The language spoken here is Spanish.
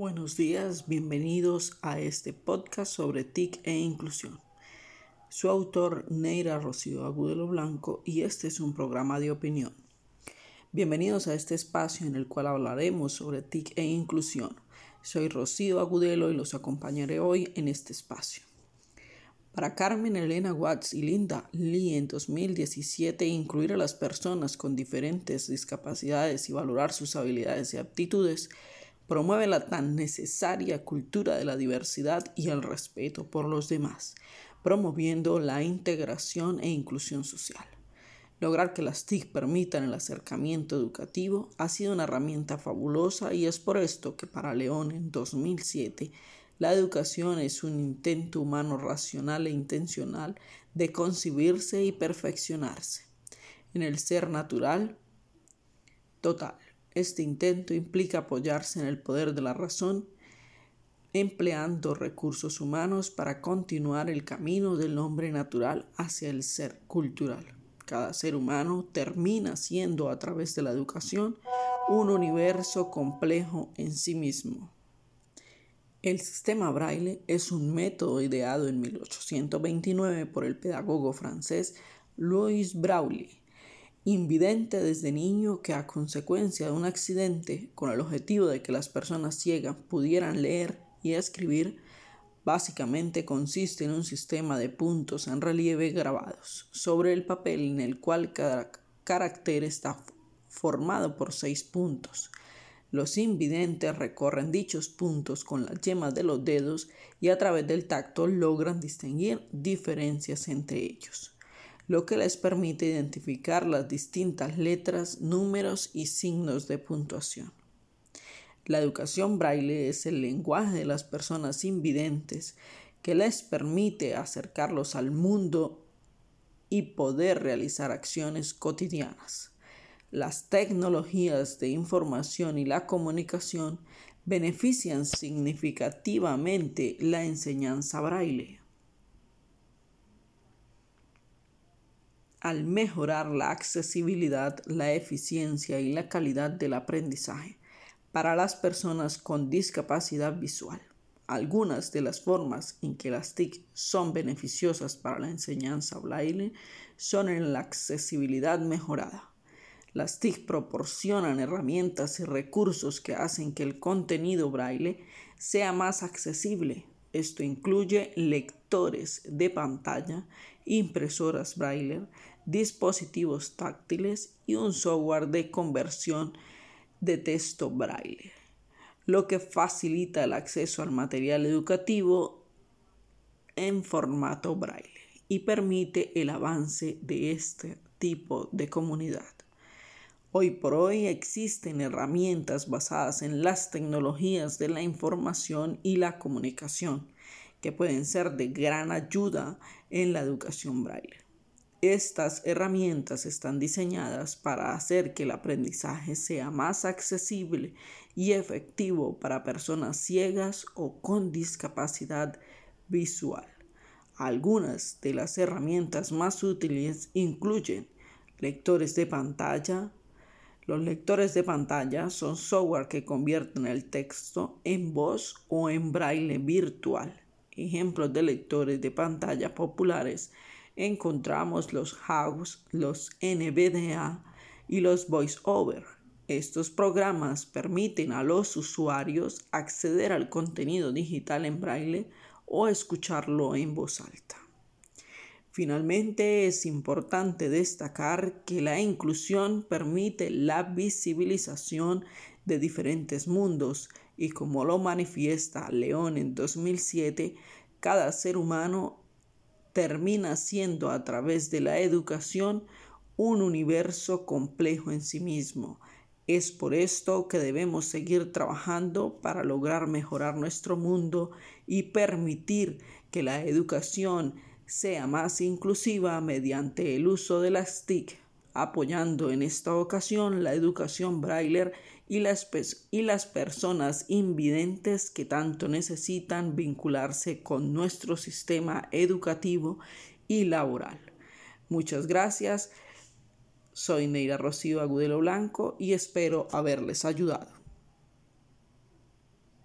Buenos días, bienvenidos a este podcast sobre TIC e inclusión. Su autor Neira Rocío Agudelo Blanco y este es un programa de opinión. Bienvenidos a este espacio en el cual hablaremos sobre TIC e inclusión. Soy Rocío Agudelo y los acompañaré hoy en este espacio. Para Carmen Elena Watts y Linda Lee en 2017, incluir a las personas con diferentes discapacidades y valorar sus habilidades y aptitudes promueve la tan necesaria cultura de la diversidad y el respeto por los demás, promoviendo la integración e inclusión social. Lograr que las TIC permitan el acercamiento educativo ha sido una herramienta fabulosa y es por esto que para León en 2007 la educación es un intento humano racional e intencional de concebirse y perfeccionarse en el ser natural total. Este intento implica apoyarse en el poder de la razón, empleando recursos humanos para continuar el camino del hombre natural hacia el ser cultural. Cada ser humano termina siendo a través de la educación un universo complejo en sí mismo. El sistema braille es un método ideado en 1829 por el pedagogo francés Louis Braille, invidente desde niño que a consecuencia de un accidente con el objetivo de que las personas ciegas pudieran leer y escribir, básicamente consiste en un sistema de puntos en relieve grabados sobre el papel en el cual cada carácter está formado por seis puntos. Los invidentes recorren dichos puntos con las yemas de los dedos y a través del tacto logran distinguir diferencias entre ellos, lo que les permite identificar las distintas letras, números y signos de puntuación. La educación braille es el lenguaje de las personas invidentes que les permite acercarlos al mundo y poder realizar acciones cotidianas. Las tecnologías de información y la comunicación benefician significativamente la enseñanza braille. Al mejorar la accesibilidad, la eficiencia y la calidad del aprendizaje para las personas con discapacidad visual. Algunas de las formas en que las TIC son beneficiosas para la enseñanza braille son en la accesibilidad mejorada las TIC proporcionan herramientas y recursos que hacen que el contenido braille sea más accesible. Esto incluye lectores de pantalla, impresoras braille, dispositivos táctiles y un software de conversión de texto braille, lo que facilita el acceso al material educativo en formato braille y permite el avance de este tipo de comunidad. Hoy por hoy existen herramientas basadas en las tecnologías de la información y la comunicación que pueden ser de gran ayuda en la educación braille. Estas herramientas están diseñadas para hacer que el aprendizaje sea más accesible y efectivo para personas ciegas o con discapacidad visual. Algunas de las herramientas más útiles incluyen lectores de pantalla, los lectores de pantalla son software que convierten el texto en voz o en braille virtual. Ejemplos de lectores de pantalla populares encontramos los House, los NVDA y los VoiceOver. Estos programas permiten a los usuarios acceder al contenido digital en braille o escucharlo en voz alta. Finalmente, es importante destacar que la inclusión permite la visibilización de diferentes mundos y como lo manifiesta León en 2007, cada ser humano termina siendo a través de la educación un universo complejo en sí mismo. Es por esto que debemos seguir trabajando para lograr mejorar nuestro mundo y permitir que la educación sea más inclusiva mediante el uso de las TIC, apoyando en esta ocasión la educación braille y las, y las personas invidentes que tanto necesitan vincularse con nuestro sistema educativo y laboral. Muchas gracias. Soy Neira Rocío Agudelo Blanco y espero haberles ayudado.